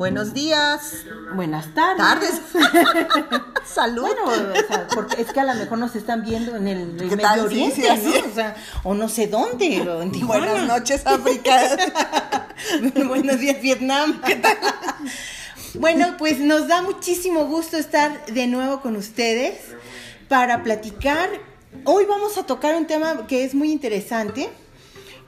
Buenos días. Buenas tardes. Tardes. Salud. Bueno, o sea, porque es que a lo mejor nos están viendo en el, el ¿Qué Medio? Sí, Oriente, sí, así ¿no? O sea, o no sé dónde, en Tijuana. Buenas noches, África. Buenos días, Vietnam. ¿Qué tal? Bueno, pues nos da muchísimo gusto estar de nuevo con ustedes para platicar. Hoy vamos a tocar un tema que es muy interesante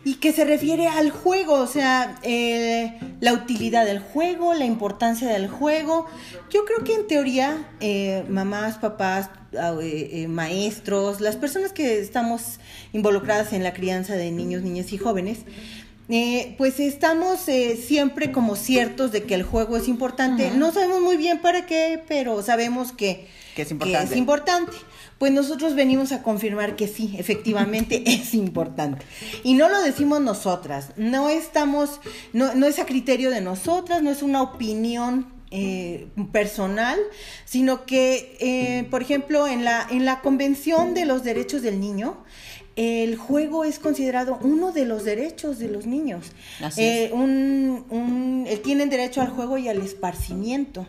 y que se refiere al juego, o sea, eh, la utilidad del juego, la importancia del juego. Yo creo que en teoría, eh, mamás, papás, eh, eh, maestros, las personas que estamos involucradas en la crianza de niños, niñas y jóvenes, eh, pues estamos eh, siempre como ciertos de que el juego es importante. No sabemos muy bien para qué, pero sabemos que, Que es importante. es importante. Pues nosotros venimos a confirmar que sí, efectivamente es importante. Y no lo decimos nosotras, no estamos, no, no es a criterio de nosotras, no es una opinión eh, personal, sino que, eh, por ejemplo, en la, en la Convención de los Derechos del Niño, el juego es considerado uno de los derechos de los niños. Así Eh, es. un, un- eh, tienen derecho al juego y al esparcimiento.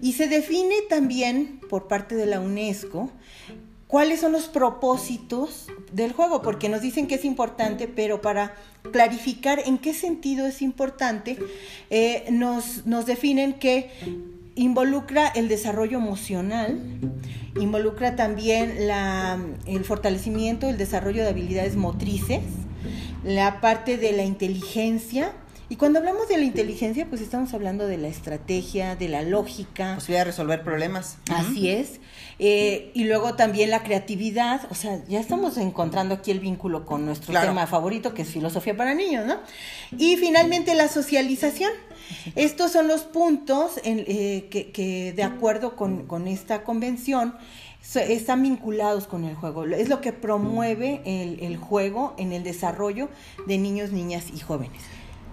Y se define también por parte de la UNESCO cuáles son los propósitos del juego, porque nos dicen que es importante, pero para clarificar en qué sentido es importante, eh, nos, nos definen que involucra el desarrollo emocional, involucra también la, el fortalecimiento, el desarrollo de habilidades motrices, la parte de la inteligencia. Y cuando hablamos de la inteligencia, pues estamos hablando de la estrategia, de la lógica. Posibilidad de resolver problemas. Así es. Eh, y luego también la creatividad, o sea, ya estamos encontrando aquí el vínculo con nuestro Claro. tema favorito, que es filosofía para niños, ¿no? Y finalmente la socialización. Estos son los puntos en, eh, que, que de acuerdo con, con esta convención están vinculados con el juego. Es lo que promueve el, el juego en el desarrollo de niños, niñas y jóvenes.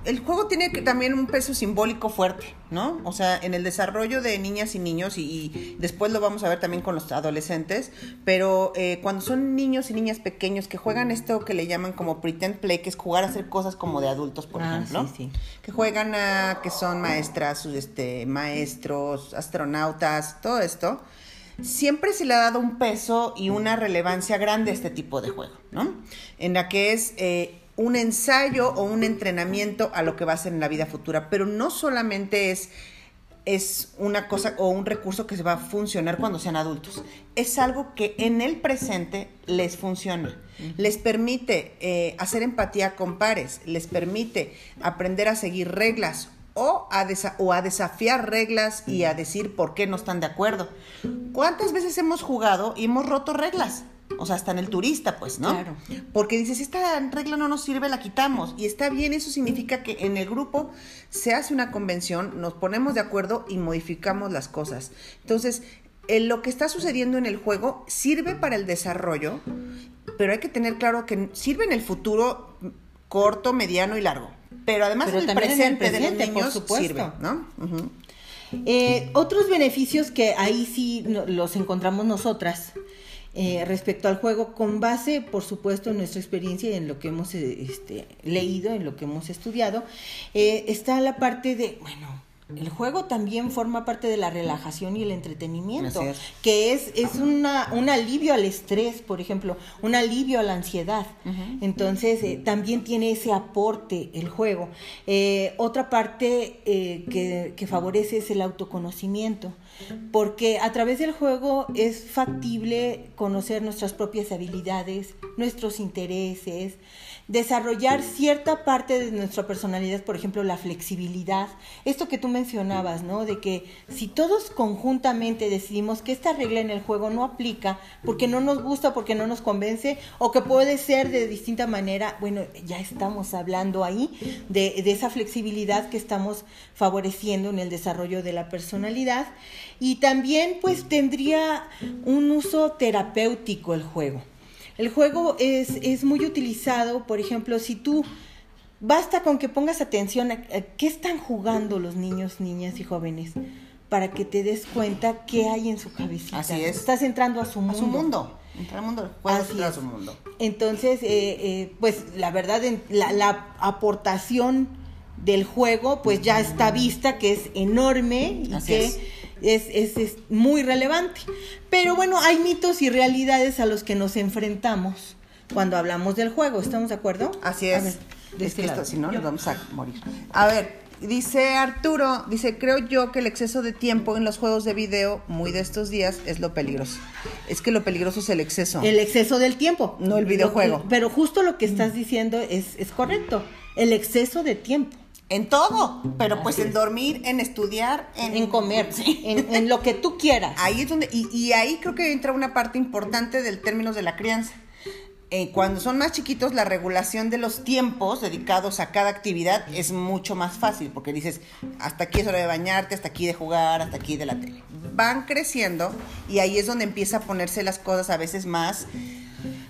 El juego tiene que- también un peso simbólico fuerte, ¿no? O sea, en el desarrollo de niñas y niños, y, y después lo vamos a ver también con los adolescentes, pero eh, cuando son niños y niñas pequeños que juegan esto que le llaman como pretend play, que es jugar a hacer cosas como de adultos, por Ah, ejemplo, sí, sí. que juegan a que son maestras, este, maestros, astronautas, todo esto, siempre se le ha dado un peso y una relevancia grande a este tipo de juego, ¿no? En la que es eh, un ensayo o un entrenamiento a lo que va a ser en la vida futura, pero no solamente es es una cosa o un recurso que se va a funcionar cuando sean adultos. Es algo que en el presente les funciona. Les permite eh, hacer empatía con pares, les permite aprender a seguir reglas o a, o a desafiar reglas y a decir por qué no están de acuerdo. ¿Cuántas veces hemos jugado y hemos roto reglas? O sea, hasta en el turista, pues, ¿no? Claro. Porque dices, esta regla no nos sirve, la quitamos. Y está bien, eso significa que en el grupo se hace una convención, nos ponemos de acuerdo y modificamos las cosas. Entonces, lo que está sucediendo en el juego sirve para el desarrollo, pero hay que tener claro que sirve en el futuro corto, mediano y largo. Pero además Pero en el también en el presente, de presente, los por niños supuesto. sirve, ¿no? Eh, otros beneficios que ahí sí los encontramos nosotras eh, respecto al juego, con base, por supuesto, en nuestra experiencia y en lo que hemos este, leído, en lo que hemos estudiado, eh, está la parte de, bueno, el juego también forma parte de la relajación y el entretenimiento, es. que es, es una, un alivio al estrés, por ejemplo, un alivio a la ansiedad. Entonces, eh, también tiene ese aporte el juego. Eh, otra parte eh, que, que favorece es el autoconocimiento, porque a través del juego es factible conocer nuestras propias habilidades, nuestros intereses, desarrollar cierta parte de nuestra personalidad, por ejemplo, la flexibilidad. Esto que tú mencionabas, ¿no? De que si todos conjuntamente decidimos que esta regla en el juego no aplica porque no nos gusta, porque no nos convence, o que puede ser de distinta manera, bueno, ya estamos hablando ahí de, esa flexibilidad que estamos favoreciendo en el desarrollo de la personalidad. Y también, pues, tendría un uso terapéutico el juego. El juego es, es muy utilizado, por ejemplo, si tú basta con que pongas atención a, a qué están jugando los niños, niñas y jóvenes para que te des cuenta qué hay en su cabecita. Así es. Estás entrando a su A mundo. su mundo. Entrar al mundo es Así a es. su mundo. Entonces, eh, eh, pues la verdad, en- la, la aportación del juego, pues ya está vista que es enorme y que es. Es, muy relevante. Pero bueno, hay mitos y realidades a los que nos enfrentamos cuando hablamos del juego. ¿Estamos de acuerdo? Así es. De este si no, nos vamos a morir. A ver, dice Arturo, dice, creo yo que el exceso de tiempo en los juegos de video, muy de estos días, es lo peligroso. Es que lo peligroso es el exceso. El exceso del tiempo. No el videojuego. pero justo lo que estás diciendo es, es correcto. El exceso de tiempo. En todo, pero pues en dormir, en estudiar, en, comer, en, lo que tú quieras. Ahí es donde, y, y ahí creo que entra una parte importante del término de la crianza. Eh, cuando son más chiquitos, la regulación de los tiempos dedicados a cada actividad es mucho más fácil, porque dices, hasta aquí es hora de bañarte, hasta aquí de jugar, hasta aquí de la tele. Van creciendo y ahí es donde empieza a ponerse las cosas a veces más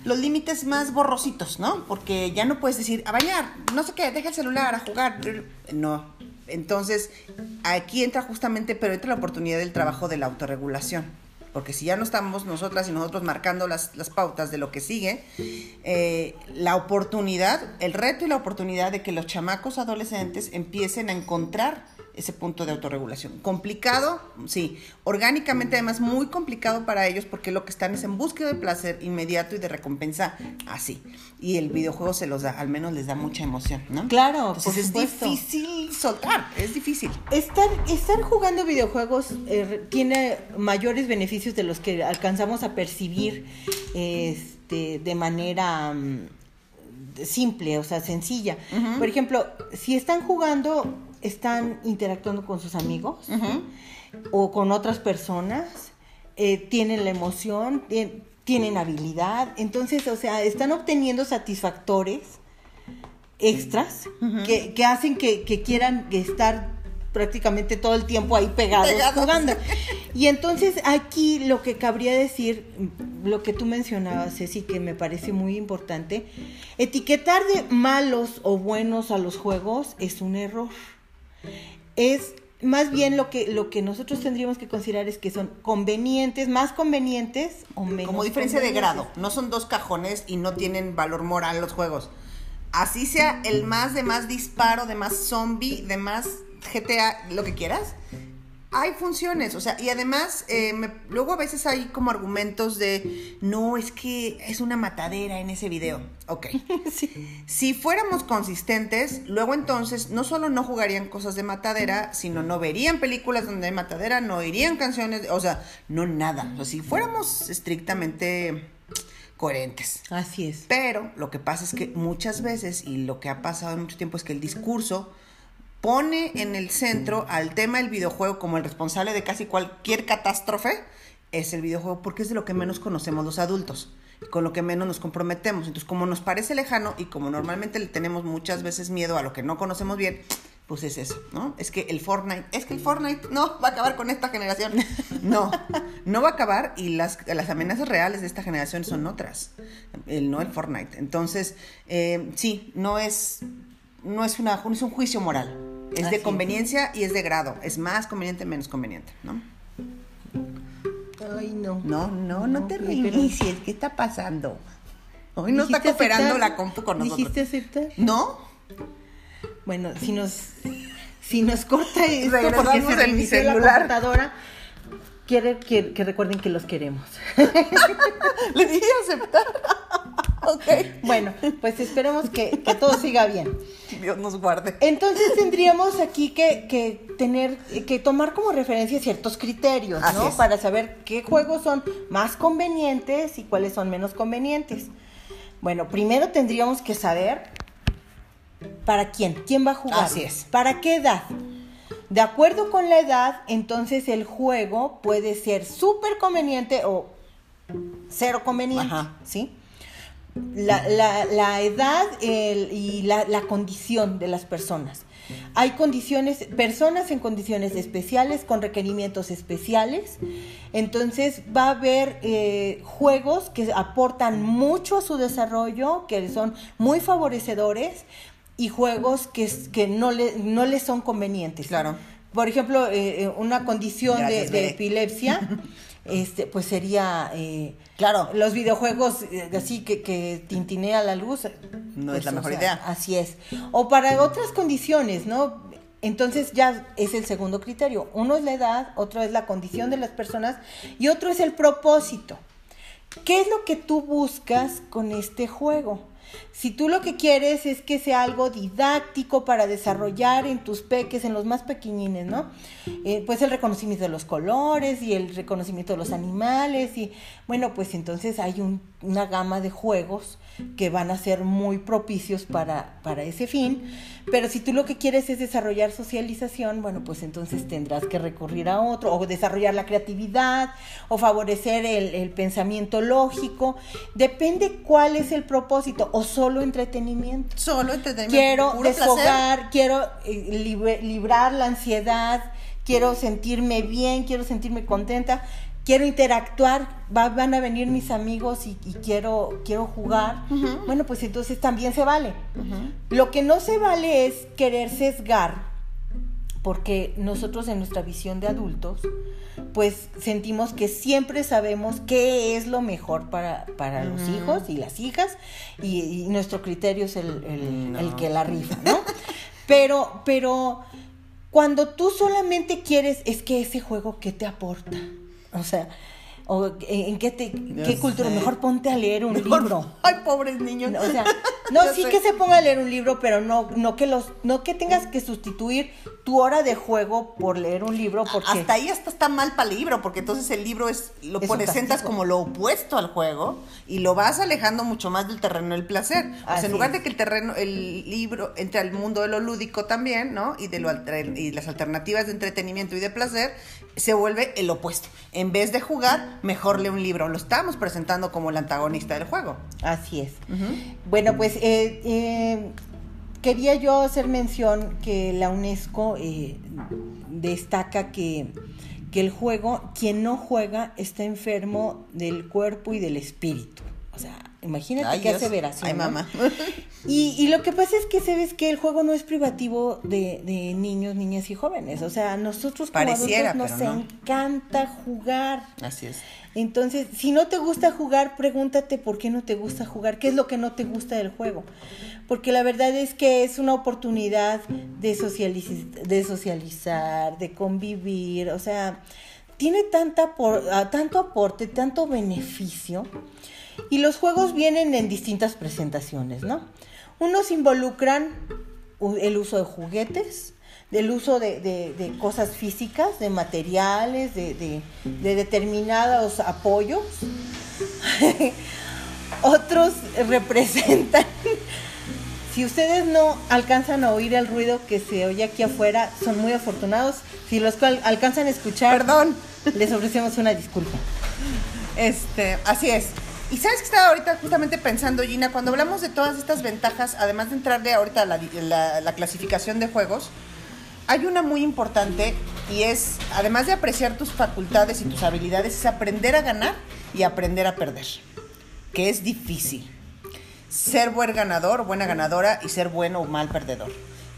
los límites más borrositos, ¿no? Porque ya no puedes decir, a bañar, no sé qué, deja el celular, a jugar. No. Entonces, aquí entra justamente, pero entra la oportunidad del trabajo de la autorregulación. Porque si ya no estamos nosotras y nosotros marcando las, las pautas de lo que sigue, eh, la oportunidad, el reto y la oportunidad de que los chamacos adolescentes empiecen a encontrar ese punto de autorregulación. Complicado, sí. Orgánicamente además muy complicado para ellos porque lo que están es en búsqueda de placer inmediato y de recompensa así. Y el videojuego se los da, al menos les da mucha emoción, ¿no? Claro, Entonces es difícil soltar, es difícil. Estar, estar jugando videojuegos eh, tiene mayores beneficios de los que alcanzamos a percibir este, de manera... Mm, simple, o sea, sencilla. Por ejemplo, si están jugando están interactuando con sus amigos o con otras personas, eh, tienen la emoción, tienen habilidad, entonces, o sea, están obteniendo satisfactores extras que, hacen que, quieran estar prácticamente todo el tiempo ahí pegados, jugando. Y entonces aquí lo que cabría decir, lo que tú mencionabas, Ceci, que me parece muy importante, etiquetar de malos o buenos a los juegos es un error es más bien lo que, lo que nosotros tendríamos que considerar es que son convenientes, más convenientes o menos. Como diferencia de grado, no son dos cajones y no tienen valor moral los juegos. Así sea el más de más disparo, de más zombie, de más GTA, lo que quieras, hay funciones, o sea, y además, eh, luego a veces hay como argumentos de, no, es que es una matadera en ese video. Ok. Si fuéramos consistentes, luego entonces no solo no jugarían cosas de matadera, sino no verían películas donde hay matadera, no oirían canciones, o sea, no nada. O sea, si fuéramos estrictamente coherentes. Así es. Pero lo que pasa es que muchas veces, y lo que ha pasado en mucho tiempo, es que el discurso pone en el centro al tema del videojuego como el responsable de casi cualquier catástrofe, es el videojuego porque es de lo que menos conocemos los adultos con lo que menos nos comprometemos. Entonces, como nos parece lejano y como normalmente le tenemos muchas veces miedo a lo que no conocemos bien, pues es eso, ¿no? Es que el Fortnite, es que el Fortnite no va a acabar con esta generación. No, no va a acabar y las, las amenazas reales de esta generación son otras, el no el Fortnite. Entonces, eh, sí, no es, no es, una, no es un juicio moral es de conveniencia y es de grado. Es más conveniente, menos conveniente, ¿no? Ay, no. No, no, no, te reinicies. ¿Qué está pasando? Hoy no está cooperando la compu con nosotros. ¿Dijiste aceptar? ¿No? Bueno, si nos, si nos corta esto porque se en mi celular. la computadora, quiere que, que recuerden que los queremos. Le dije aceptar. ok. Bueno, pues esperemos que, todo siga bien. Dios nos guarde. Entonces tendríamos aquí que, tener, que tomar como referencia ciertos criterios, ¿no? Para saber qué juegos son más convenientes y cuáles son menos convenientes. Bueno, primero tendríamos que saber para quién, quién va a jugar. Así es. ¿Para qué edad? De acuerdo con la edad, entonces el juego puede ser súper conveniente o cero conveniente, Ajá. ¿sí? la, la, la edad y la, la, condición de las personas. Hay condiciones, personas en condiciones especiales, con requerimientos especiales. Entonces va a haber eh, juegos que aportan mucho a su desarrollo, que son muy favorecedores, y juegos que, que no, le, no les son convenientes. Claro. Por ejemplo, eh, eh, una condición de, de epilepsia. este, pues sería, eh, Claro. los videojuegos eh, así que, que tintinea la luz. No es pues, la o mejor sea, idea. Así es. O para otras condiciones, ¿no? Entonces ya es el segundo criterio. Uno es la edad, otro es la condición de las personas y otro es el propósito. ¿Qué es lo que tú buscas con este juego? Si tú lo que quieres es que sea algo didáctico para desarrollar en tus peques, en los más pequeñines, ¿no? Eh, pues el reconocimiento de los colores y el reconocimiento de los animales y bueno, pues entonces hay un- una gama de juegos que van a ser muy propicios para, para ese fin. Pero si tú lo que quieres es desarrollar socialización, bueno, pues entonces tendrás que recurrir a otro, o desarrollar la creatividad, o favorecer el, el pensamiento lógico. Depende cuál es el propósito, o solo entretenimiento. Solo entretenimiento. Quiero puro placer. desfogar, quiero eh, librar la ansiedad, quiero sentirme bien, quiero sentirme contenta, quiero interactuar, va- van a venir mis amigos y, y quiero, quiero jugar. Bueno, pues entonces también se vale. Lo que no se vale es querer sesgar, porque nosotros en nuestra visión de adultos, pues sentimos que siempre sabemos qué es lo mejor para, para los hijos y las hijas, y, y nuestro criterio es el, el- el que la rifa, ¿no? Pero, pero cuando tú solamente quieres, es que ese juego, ¿qué te aporta? O sea, o en qué te, qué cultura, sé. mejor ponte a leer un Mejor- libro. Ay, pobres niños. O sea, no, sí sé. que se ponga a leer un libro, pero no, no que los, no que tengas que sustituir tu hora de juego por leer un libro, porque Hasta ahí hasta está mal para el libro, porque entonces el libro es lo Es presentas como lo opuesto al juego y lo vas alejando mucho más del terreno del placer. O sea, Así en lugar es. de que el terreno, el libro entre al mundo de lo lúdico también, ¿no? Y de lo y las alternativas de entretenimiento y de placer, se vuelve el opuesto. En vez de jugar, mejor lee un libro. Lo estamos presentando como el antagonista del juego. así es. Bueno, pues eh, eh, quería yo hacer mención que la UNESCO eh, destaca que, que el juego, quien no juega, está enfermo del cuerpo y del espíritu. O sea, imagínate Ay, qué Dios. aseveración. Ay, ¿no? mamá. Y, y lo que pasa es que sabes que el juego no es privativo de, de niños, niñas y jóvenes. O sea, nosotros como Pareciera, adultos nos no. encanta jugar. Así es. Entonces, si no te gusta jugar, pregúntate por qué no te gusta jugar, qué es lo que no te gusta del juego. Porque la verdad es que es una oportunidad de, socializ- de socializar, de convivir, o sea, tiene tanta por- ah, tanto aporte, tanto beneficio. Y los juegos vienen en distintas presentaciones, ¿no? Unos involucran el uso de juguetes, del uso de, de- de cosas físicas, de materiales, de, de- de determinados apoyos. Otros representan, si ustedes no alcanzan a oír el ruido que se oye aquí afuera, son muy afortunados. Si los alcanzan a escuchar, Perdón. les ofrecemos una disculpa. Este, así es. Y sabes que estaba ahorita justamente pensando, Gina, cuando hablamos de todas estas ventajas, además de entrarle ahorita a la, la- la clasificación de juegos, hay una muy importante y es, además de apreciar tus facultades y tus habilidades, es aprender a ganar y aprender a perder, que es difícil. Ser buen ganador, buena ganadora y ser bueno o mal perdedor.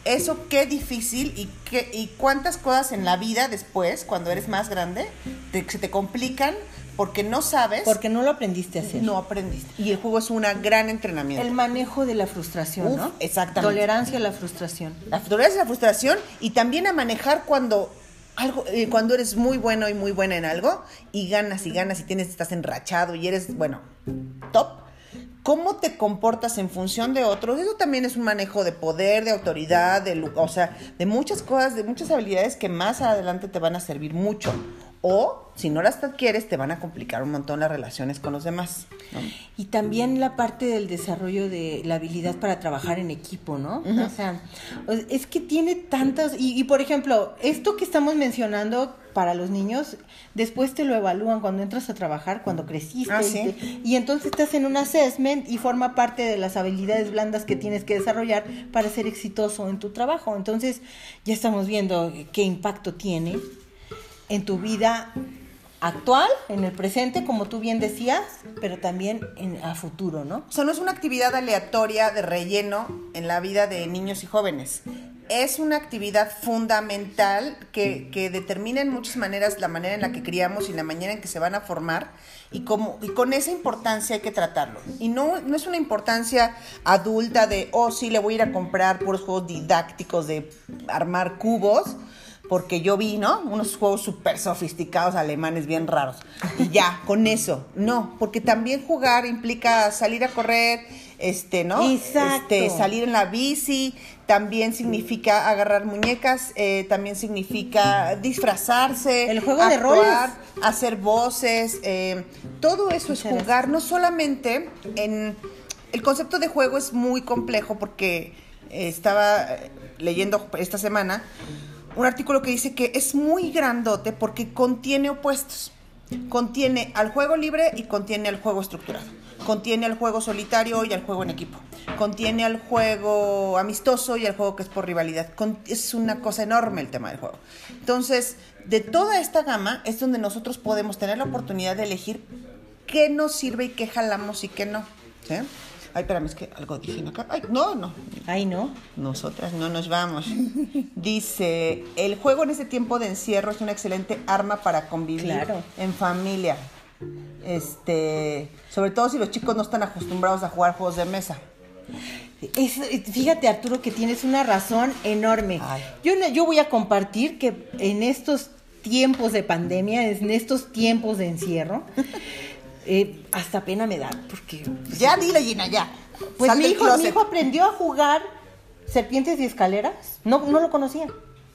Eso qué difícil y, qué, y cuántas cosas en la vida después, cuando eres más grande, te- se te complican porque no sabes Porque no lo aprendiste a hacer. no aprendiste. Y el juego es un gran entrenamiento. El manejo de la frustración, Uf, ¿no? exactamente. Tolerancia a la frustración. La tolerancia a la frustración y también a manejar cuando algo, eh, cuando eres muy bueno y muy buena en algo y ganas y ganas y tienes, estás enrachado y eres, bueno, top. ¿Cómo te comportas en función de otros? Eso también es un manejo de poder, de autoridad, de, o sea, de muchas cosas, de muchas habilidades que más adelante te van a servir mucho. O, si no las adquieres, te van a complicar un montón las relaciones con los demás. ¿no? Y también la parte del desarrollo de la habilidad para trabajar en equipo, ¿no? O sea, o- es que tiene tantas... Y, y, por ejemplo, esto que estamos mencionando para los niños, después te lo evalúan cuando entras a trabajar, cuando creciste. Ah, y sí. te- y entonces estás en un assessment y forma parte de las habilidades blandas que tienes que desarrollar para ser exitoso en tu trabajo. Entonces, ya estamos viendo qué impacto tiene en tu vida actual, en el presente, como tú bien decías, pero también en, a futuro, ¿no? O sea, no es una actividad aleatoria de relleno en la vida de niños y jóvenes. es una actividad fundamental que, que, determina en muchas maneras la manera en la que criamos y la manera en que se van a formar y, como, y con esa importancia hay que tratarlo. Y no, no es una importancia adulta de, oh, sí, le voy a ir a comprar puros juegos didácticos de armar cubos porque yo vi, ¿no? Unos juegos súper sofisticados alemanes bien raros. Y ya, con eso. No, porque también jugar implica salir a correr, este, ¿no? Exacto. Este, salir en la bici, también significa agarrar muñecas, eh, también significa disfrazarse. El juego de roles. Hacer voces, eh, todo eso es jugar, no solamente en... El concepto de juego es muy complejo porque estaba leyendo esta semana un artículo que dice que es muy grandote porque contiene opuestos. Contiene al juego libre y contiene al juego estructurado. Contiene al juego solitario y al juego en equipo. Contiene al juego amistoso y al juego que es por rivalidad. es una cosa enorme el tema del juego. Entonces, de toda esta gama es donde nosotros podemos tener la oportunidad de elegir qué nos sirve y qué jalamos y qué no. ¿sí? Ay, espérame, es que algo dije acá. Ay, no, no. Ay, no. Nosotras no nos vamos. Dice, el juego en ese tiempo de encierro es una excelente arma para convivir en familia. Este, sobre todo si los chicos no están acostumbrados a jugar juegos de mesa. fíjate Arturo que tienes una razón enorme. Yo, yo voy a compartir que en estos tiempos de pandemia, en estos tiempos de encierro, Eh, hasta pena me da, porque... Ya dile, Gina, ya. Pues mi hijo, mi hijo aprendió a jugar serpientes y escaleras. No, no lo conocía.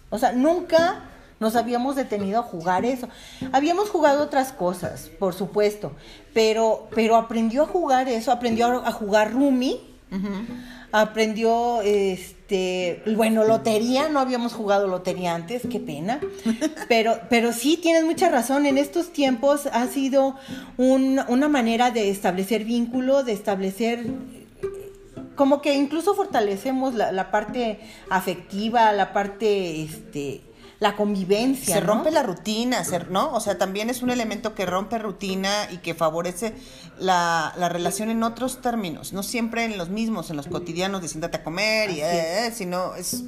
O sea, nunca nos habíamos detenido a jugar eso. Habíamos jugado otras cosas, por supuesto, pero, pero aprendió a jugar eso, aprendió a, jugar Rumi, aprendió, este, bueno, lotería, no habíamos jugado lotería antes, qué pena, pero, pero sí, tienes mucha razón, en estos tiempos ha sido una manera de establecer vínculo, de establecer como que incluso fortalecemos la, la parte afectiva, la parte este, la convivencia. Se rompe la rutina, ¿no? O sea, también es un elemento que rompe rutina y que favorece la, relación en otros términos, no siempre en los mismos, en los cotidianos de siéntate a comer, y, eh, sino es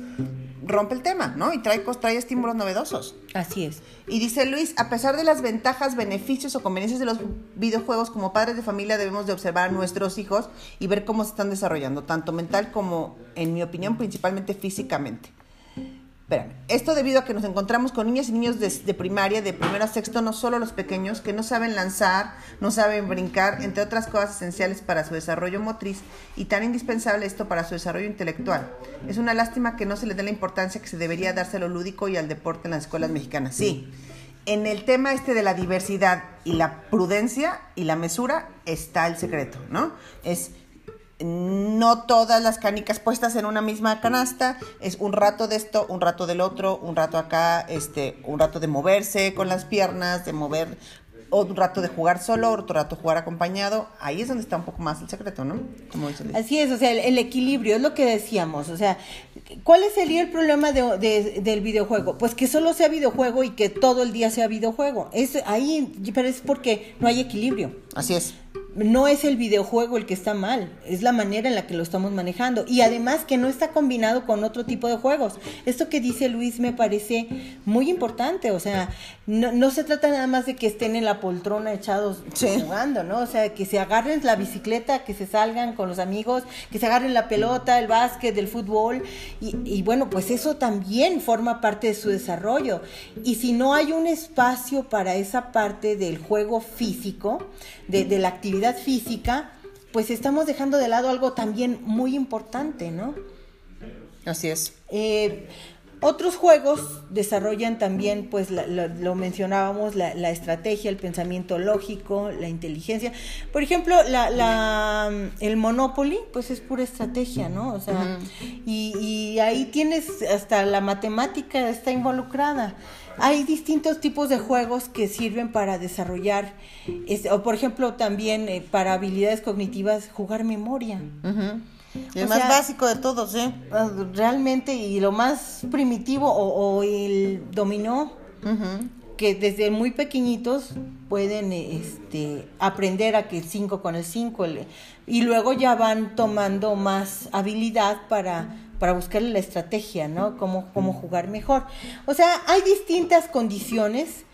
rompe el tema, ¿no? Y trae, trae estímulos novedosos. Así es. Y dice Luis, a pesar de las ventajas, beneficios o conveniencias de los videojuegos, como padres de familia debemos de observar a nuestros hijos y ver cómo se están desarrollando, tanto mental como, en mi opinión, principalmente físicamente. Esto debido a que nos encontramos con niñas y niños de, primaria, de primero a sexto, no solo los pequeños, que no saben lanzar, no saben brincar, entre otras cosas esenciales para su desarrollo motriz y tan indispensable esto para su desarrollo intelectual. Es una lástima que no se le dé la importancia que se debería darse a lo lúdico y al deporte en las escuelas mexicanas. Sí, en el tema este de la diversidad y la prudencia y la mesura está el secreto, ¿no? Es no todas las canicas puestas en una misma canasta, es un rato de esto, un rato del otro, un rato acá, este, un rato de moverse con las piernas, de mover un rato de jugar solo, otro rato jugar acompañado, ahí es donde está un poco más el secreto, ¿no? Como Así es, o sea, el, equilibrio es lo que decíamos, o sea, ¿cuál sería el problema de, del videojuego? Pues que solo sea videojuego y que todo el día sea videojuego. Es ahí, pero es porque no hay equilibrio. Así es no es el videojuego el que está mal, es la manera en la que lo estamos manejando. Y además que no está combinado con otro tipo de juegos. Esto que dice Luis me parece muy importante. O sea, no, se trata nada más de que estén en la poltrona echados jugando, ¿no? O sea, que se agarren la bicicleta, que se salgan con los amigos, que se agarren la pelota, el básquet, el fútbol. Y, y bueno, pues eso también forma parte de su desarrollo. Y si no hay un espacio para esa parte del juego físico, de, la actividad física, pues estamos dejando de lado algo también muy importante, ¿no? Así es. Eh, otros juegos desarrollan también, pues lo mencionábamos, la, estrategia, el pensamiento lógico, la inteligencia. Por ejemplo, la, el Monopoly, pues es pura estrategia, ¿no? O sea, y, y, ahí tienes hasta la matemática está involucrada. Hay distintos tipos de juegos que sirven para desarrollar, o por ejemplo también eh, para habilidades cognitivas, jugar memoria. El más básico de todos, ¿eh? Ah, realmente, y lo más primitivo, o, el dominó, que desde muy pequeñitos pueden este, aprender a que el 5 con el 5, y luego ya van tomando más habilidad para para buscarle la estrategia, ¿no? Cómo, cómo jugar mejor. O sea, hay distintas condiciones,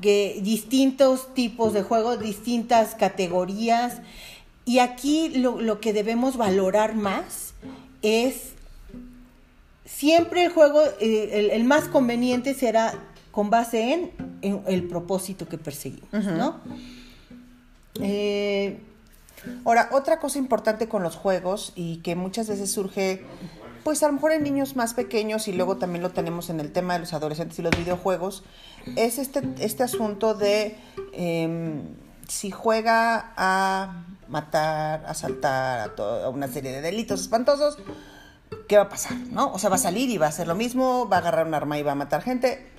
que, distintos tipos de juegos, distintas categorías, y aquí lo, lo que debemos valorar más es siempre el juego, eh, el, el, más conveniente será con base en, en el propósito que perseguimos, uh -huh. ¿no? Eh, Ahora, otra cosa importante con los juegos y que muchas veces surge, pues a lo mejor en niños más pequeños y luego también lo tenemos en el tema de los adolescentes y los videojuegos, es este, este asunto de eh, si juega a matar, asaltar, a, toda una serie de delitos espantosos, ¿qué va a pasar? ¿No? O sea, va a salir y va a hacer lo mismo, va a agarrar un arma y va a matar gente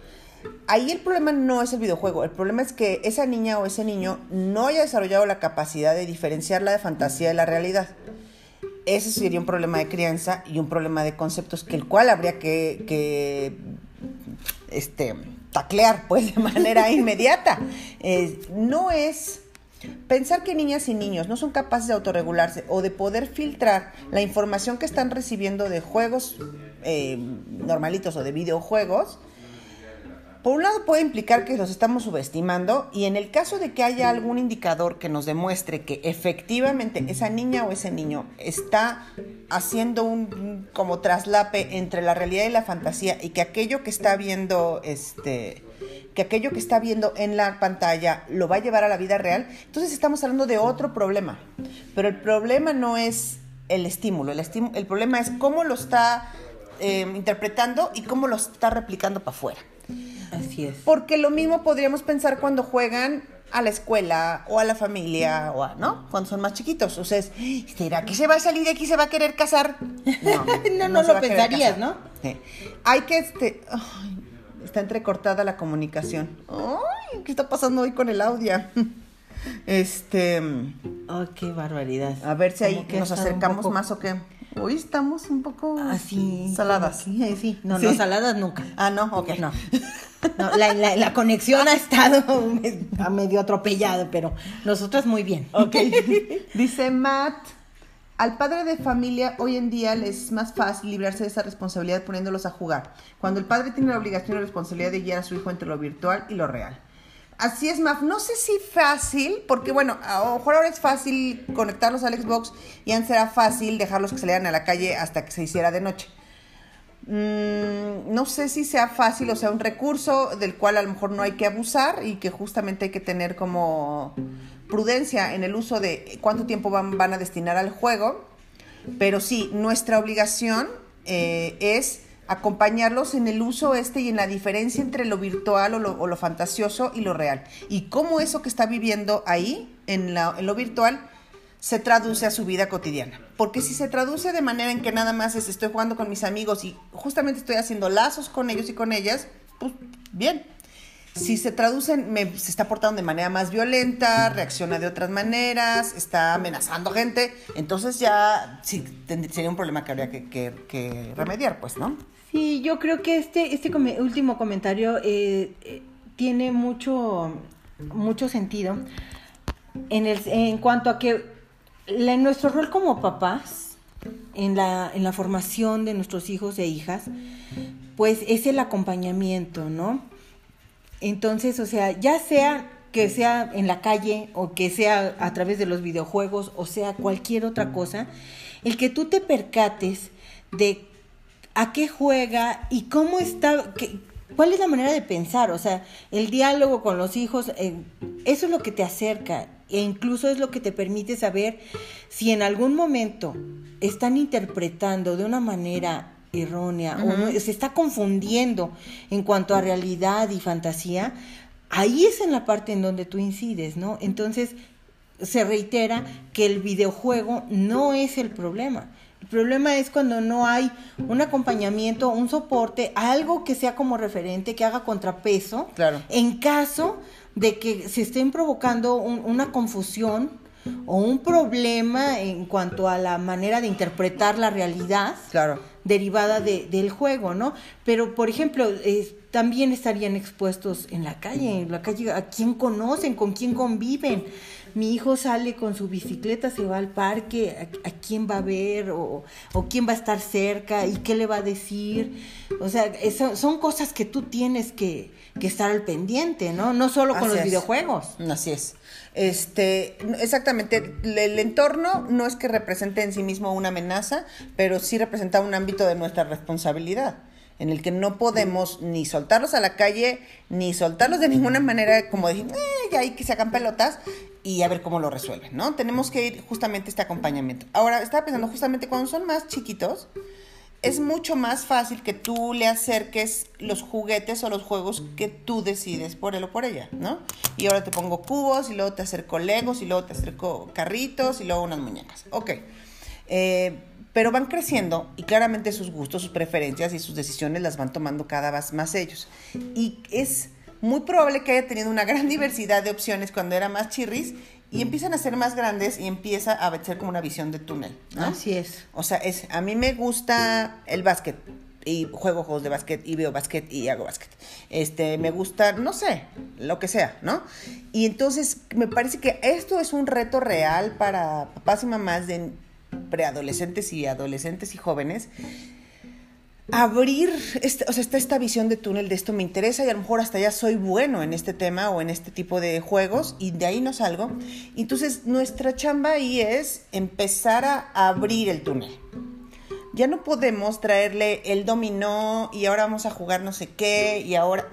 ahí el problema no es el videojuego, el problema es que esa niña o ese niño no haya desarrollado la capacidad de diferenciar la de fantasía de la realidad. Ese sería un problema de crianza y un problema de conceptos que el cual habría que, que este, taclear pues de manera inmediata. Eh, no es pensar que niñas y niños no son capaces de autorregularse o de poder filtrar la información que están recibiendo de juegos eh, normalitos o de videojuegos por un lado puede implicar que los estamos subestimando y en el caso de que haya algún indicador que nos demuestre que efectivamente esa niña o ese niño está haciendo un como traslape entre la realidad y la fantasía y que aquello que está viendo este que aquello que está viendo en la pantalla lo va a llevar a la vida real, entonces estamos hablando de otro problema. Pero el problema no es el estímulo, el, el problema es cómo lo está eh, interpretando y cómo lo está replicando para afuera. Así es. Porque lo mismo podríamos pensar cuando juegan a la escuela o a la familia o a, ¿no? Cuando son más chiquitos. O sea, es, ¿será que se va a salir de aquí y se va a querer casar? No, no, no, no lo pensarías, ¿no? Sí. Hay que, este, ay, está entrecortada la comunicación. Ay, ¿qué está pasando hoy con el audio? Este. Oh, qué barbaridad. A ver si ahí nos acercamos poco... más o qué. Hoy estamos un poco así saladas. Sí, sí. No, ¿Sí? no, saladas nunca. Ah, no, ok. No. no la, la, la, conexión ha estado medio atropellado, pero nosotras muy bien. Ok. Dice Matt. Al padre de familia hoy en día les es más fácil librarse de esa responsabilidad poniéndolos a jugar, cuando el padre tiene la obligación y la responsabilidad de guiar a su hijo entre lo virtual y lo real. Así es, Maf. No sé si fácil, porque bueno, a lo mejor ahora es fácil conectarlos al Xbox y antes era fácil dejarlos que salieran a la calle hasta que se hiciera de noche. Mm, no sé si sea fácil o sea un recurso del cual a lo mejor no hay que abusar y que justamente hay que tener como prudencia en el uso de cuánto tiempo van, van a destinar al juego. Pero sí, nuestra obligación eh, es acompañarlos en el uso este y en la diferencia entre lo virtual o lo, fantasioso y lo real. Y cómo eso que está viviendo ahí, en, la, en, lo virtual, se traduce a su vida cotidiana. Porque si se traduce de manera en que nada más es estoy jugando con mis amigos y justamente estoy haciendo lazos con ellos y con ellas, pues bien. Si se traducen, me, se está portando de manera más violenta, reacciona de otras maneras, está amenazando gente, entonces ya sí, sería un problema que habría que, que remediar, pues, ¿no? Sí, yo creo que este, este último comentario eh, eh, tiene mucho, mucho sentido en, el, en cuanto a que nuestro rol como papás, en la, en la formación de nuestros hijos e hijas, pues es el acompañamiento, ¿no? Entonces, o sea, ya sea que sea en la calle o que sea a través de los videojuegos o sea cualquier otra cosa, el que tú te percates de a qué juega y cómo está, qué, cuál es la manera de pensar, o sea, el diálogo con los hijos, eh, eso es lo que te acerca e incluso es lo que te permite saber si en algún momento están interpretando de una manera errónea uh -huh. o se está confundiendo en cuanto a realidad y fantasía, ahí es en la parte en donde tú incides, ¿no? Entonces se reitera que el videojuego no es el problema. El problema es cuando no hay un acompañamiento, un soporte, algo que sea como referente, que haga contrapeso, claro. en caso de que se estén provocando un, una confusión o un problema en cuanto a la manera de interpretar la realidad claro. derivada de, del juego, ¿no? Pero, por ejemplo, eh, también estarían expuestos en la calle, en la calle, a quién conocen, con quién conviven. Mi hijo sale con su bicicleta, se va al parque, a, quién va a ver o, quién va a estar cerca y qué le va a decir. O sea, son cosas que tú tienes que, estar al pendiente, ¿no? No solo con los videojuegos. Así es. Este, exactamente, el entorno no es que represente en sí mismo una amenaza, pero sí representa un ámbito de nuestra responsabilidad en el que no podemos ni soltarlos a la calle, ni soltarlos de ninguna manera como decir, eh, ya hay que se hagan pelotas y a ver cómo lo resuelven, ¿no? Tenemos que ir justamente este acompañamiento. Ahora, estaba pensando justamente cuando son más chiquitos, es mucho más fácil que tú le acerques los juguetes o los juegos que tú decides por él o por ella, ¿no? Y ahora te pongo cubos y luego te acerco legos y luego te acerco carritos y luego unas muñecas. Ok. Eh, pero van creciendo y claramente sus gustos, sus preferencias y sus decisiones las van tomando cada vez más ellos. Y es muy probable que haya tenido una gran diversidad de opciones cuando era más chirris y empiezan a ser más grandes y empieza a ser como una visión de túnel. Así es. O sea, es, a mí me gusta el básquet y juego juegos de básquet y veo básquet y hago básquet. Este, me gusta, no sé, lo que sea, ¿no? Y entonces me parece que esto es un reto real para papás y mamás de preadolescentes y adolescentes y jóvenes, abrir, este, o sea, está esta visión de túnel de esto me interesa y a lo mejor hasta ya soy bueno en este tema o en este tipo de juegos y de ahí no salgo. Entonces, nuestra chamba ahí es empezar a abrir el túnel. Ya no podemos traerle el dominó y ahora vamos a jugar no sé qué y ahora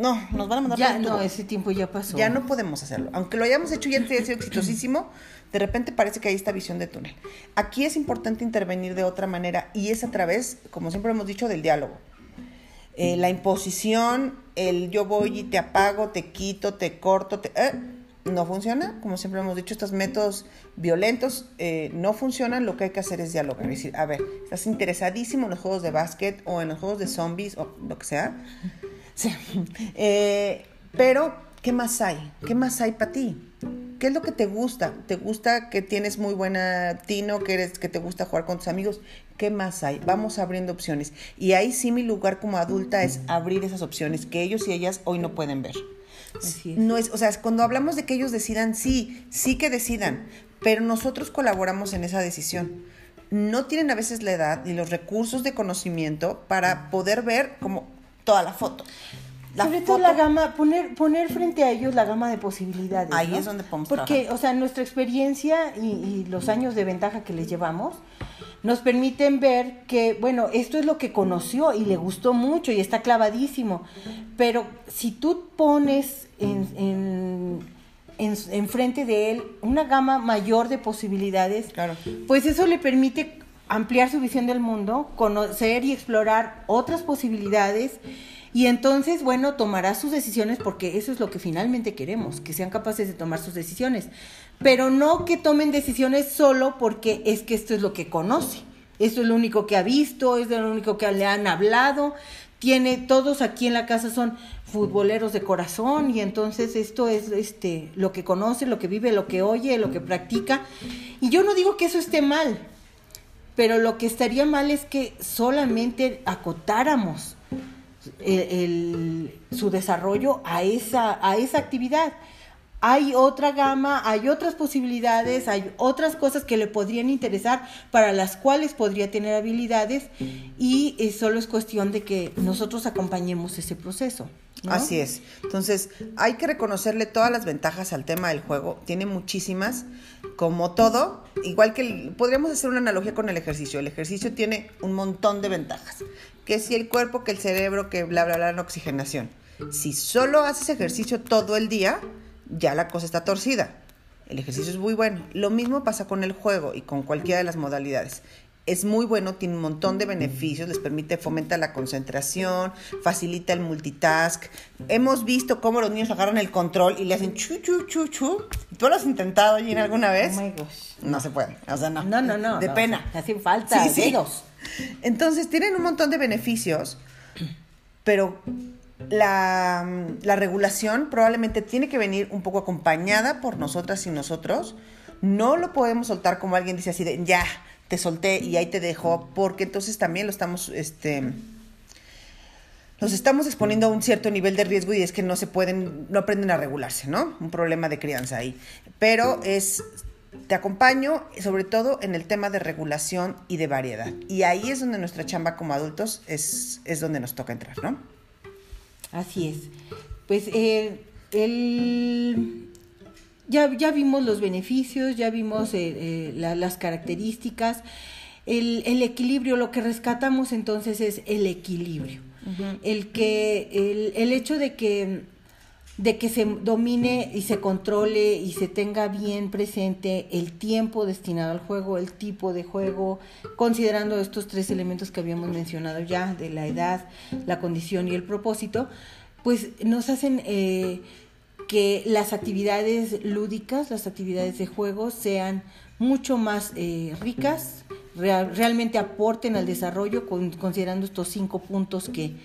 no, nos van a mandar Ya no, ese tiempo ya pasó. Ya no podemos hacerlo. Aunque lo hayamos hecho y haya sido exitosísimo, de repente parece que hay esta visión de túnel. Aquí es importante intervenir de otra manera y es a través, como siempre hemos dicho, del diálogo. Eh, la imposición, el yo voy y te apago, te quito, te corto, te, eh, no funciona. Como siempre hemos dicho, estos métodos violentos eh, no funcionan. Lo que hay que hacer es dialogar. Es decir, a ver, estás interesadísimo en los juegos de básquet o en los juegos de zombies o lo que sea. Sí. pero, ¿qué más hay? ¿Qué más hay para ti? ¿Qué es lo que te gusta? ¿Te gusta que tienes muy buena tino, que, eres, que te gusta jugar con tus amigos? ¿Qué más hay? Vamos abriendo opciones. Y ahí sí mi lugar como adulta es abrir esas opciones que ellos y ellas hoy no pueden ver. No es, o sea, cuando hablamos de que ellos decidan, sí, sí que decidan, pero nosotros colaboramos en esa decisión. No tienen a veces la edad ni los recursos de conocimiento para poder ver como toda la foto. Sobre todo la gama, poner, poner frente a ellos la gama de posibilidades. Ahí es donde podemos Porque, o sea, nuestra experiencia y, los años de ventaja que les llevamos nos permiten ver que, bueno, esto es lo que conoció y le gustó mucho y está clavadísimo. Pero si tú pones en, en, frente de él una gama mayor de posibilidades, pues eso le permite ampliar su visión del mundo, conocer y explorar otras posibilidades y entonces, bueno, tomará sus decisiones porque eso es lo que finalmente queremos, que sean capaces de tomar sus decisiones. Pero no que tomen decisiones solo porque es que esto es lo que conoce. Esto es lo único que ha visto, es lo único que le han hablado. Tiene, todos aquí en la casa son futboleros de corazón y entonces esto es este lo que conoce, lo que vive, lo que oye, lo que practica. Y yo no digo que eso esté mal, pero lo que estaría mal es que solamente acotáramos su desarrollo a esa, a esa actividad. Hay otra gama, hay otras posibilidades, hay otras cosas que le podrían interesar, para las cuales podría tener habilidades y eh, solo es cuestión de que nosotros acompañemos ese proceso. Así es. Entonces, hay que reconocerle todas las ventajas al tema del juego. Tiene muchísimas. Como todo, igual que podríamos hacer una analogía con el ejercicio. El ejercicio tiene un montón de ventajas que si el cuerpo, que el cerebro, que bla, bla, bla, la oxigenación. Si solo haces ejercicio todo el día, ya la cosa está torcida. El ejercicio es muy bueno. Lo mismo pasa con el juego y con cualquiera de las modalidades. Es muy bueno, tiene un montón de beneficios, les permite, fomenta la concentración, facilita el multitask. Hemos visto cómo los niños agarran el control y le hacen chu, chu, chu, chu. ¿Tú lo has intentado, Gina, alguna vez? Oh my gosh. No se puede, o sea, no. No, no, no. De pena. hacen falta sí, dedos. Entonces, tienen un montón de beneficios, pero la, regulación probablemente tiene que venir un poco acompañada por nosotras y nosotros. No lo podemos soltar como alguien dice así ya, te solté y ahí te dejo, porque entonces también lo estamos, este, los estamos exponiendo a un cierto nivel de riesgo y es que no se pueden, no aprenden a regularse, ¿no? Un problema de crianza ahí. Pero es, te acompaño sobre todo en el tema de regulación y de variedad. Y ahí es donde nuestra chamba como adultos es, es donde nos toca entrar, ¿no? Así es. Pues eh, el, ya, ya vimos los beneficios, ya vimos eh, eh, las características. El, el equilibrio, lo que rescatamos entonces es el equilibrio el que, el, el hecho de que de que se domine y se controle y se tenga bien presente el tiempo destinado al juego, el tipo de juego, considerando estos tres elementos que habíamos mencionado ya, de la edad, la condición y el propósito, pues nos hacen eh, que las actividades lúdicas, las actividades de juego sean mucho más eh, ricas, realmente aporten al desarrollo, considerando estos cinco puntos que,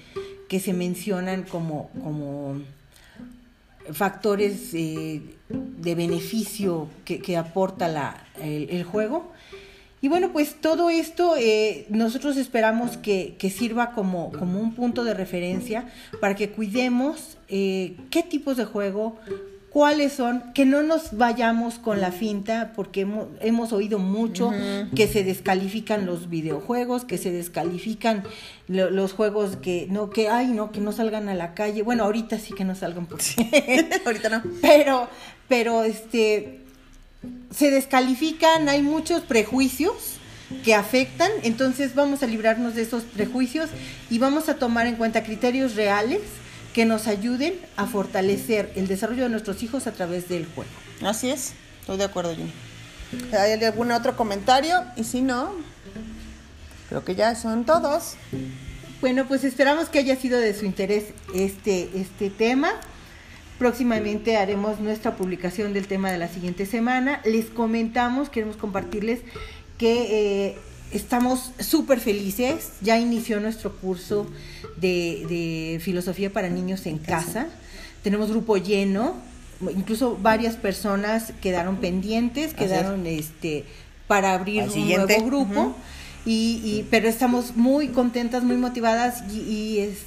que se mencionan como, como factores eh, de beneficio que, aporta la, el, juego. Y bueno, pues todo esto eh, nosotros esperamos que, que, sirva como, como un punto de referencia para que cuidemos eh, qué tipos de juego, cuáles son, que no nos vayamos con la finta, porque hemos, oído mucho que se descalifican los videojuegos, que se descalifican los juegos que no, que ay no, que no salgan a la calle. Bueno, ahorita sí que no salgan porque ahorita no. Pero, pero este se descalifican, hay muchos prejuicios que afectan, entonces vamos a librarnos de esos prejuicios y vamos a tomar en cuenta criterios reales que nos ayuden a fortalecer el desarrollo de nuestros hijos a través del juego. Así es, estoy de acuerdo, Jimmy. ¿Hay algún otro comentario? Y si no, creo que ya son todos. Bueno, pues esperamos que haya sido de su interés este, este tema. Próximamente haremos nuestra publicación del tema de la siguiente semana. Les comentamos, queremos compartirles que eh, estamos súper felices. Ya inició nuestro curso de, filosofía para niños en casa. Tenemos grupo lleno, incluso varias personas quedaron pendientes, quedaron este para abrir un nuevo grupo. y, pero estamos muy contentas, muy motivadas y, es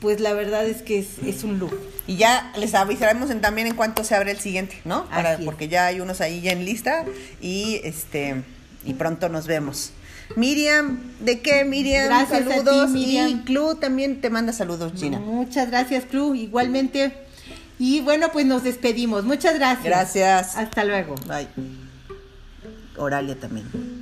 pues la verdad es que es, un lujo. Y ya les avisaremos también en cuanto se abre el siguiente, ¿no? Para, porque ya hay unos ahí ya en lista y este y pronto nos vemos. Miriam, ¿de qué Miriam? Gracias saludos. Miriam. Y Clu también te manda saludos, Gina. Muchas gracias, Clu, igualmente. Y bueno, pues nos despedimos. Muchas gracias. Gracias. Hasta luego. Bye. Oralia también.